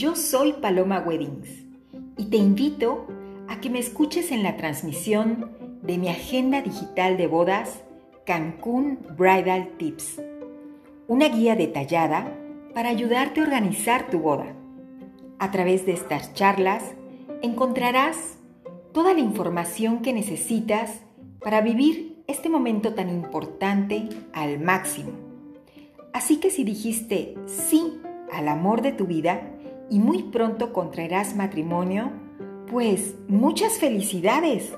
Yo soy Paloma Weddings y te invito a que me escuches en la transmisión de mi agenda digital de bodas Cancún Bridal Tips, una guía detallada para ayudarte a organizar tu boda. A través de estas charlas encontrarás toda la información que necesitas para vivir este momento tan importante al máximo. Así que si dijiste sí al amor de tu vida y muy pronto contraerás matrimonio, pues muchas felicidades.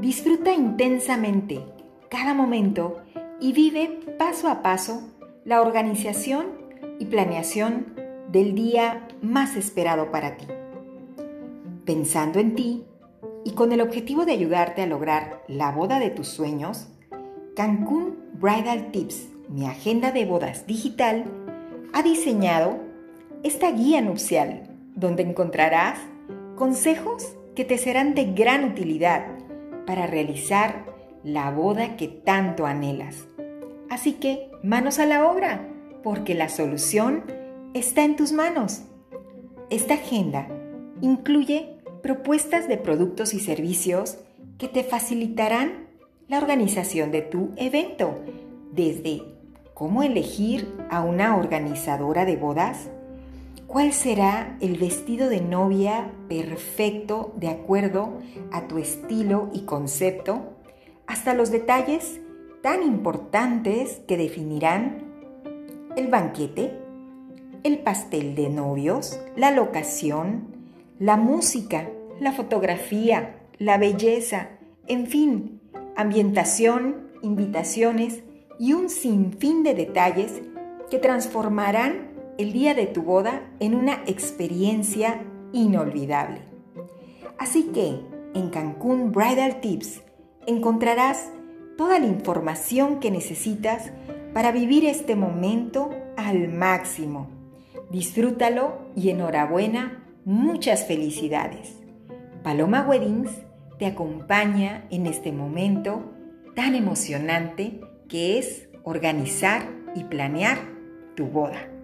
Disfruta intensamente cada momento y vive paso a paso la organización y planeación del día más esperado para ti. Pensando en ti y con el objetivo de ayudarte a lograr la boda de tus sueños, Cancún Bridal Tips, mi agenda de bodas digital, ha diseñado esta guía nupcial donde encontrarás consejos que te serán de gran utilidad para realizar la boda que tanto anhelas. Así que manos a la obra, porque la solución está en tus manos. Esta agenda incluye propuestas de productos y servicios que te facilitarán la organización de tu evento, desde cómo elegir a una organizadora de bodas, cuál será el vestido de novia perfecto de acuerdo a tu estilo y concepto, hasta los detalles tan importantes que definirán el banquete, el pastel de novios, la locación, la música, la fotografía, la belleza, en fin, ambientación, invitaciones y un sinfín de detalles que transformarán el día de tu boda en una experiencia inolvidable. Así que en Cancún Bridal Tips encontrarás toda la información que necesitas para vivir este momento al máximo. Disfrútalo y enhorabuena, muchas felicidades. Paloma Weddings te acompaña en este momento tan emocionante que es organizar y planear tu boda.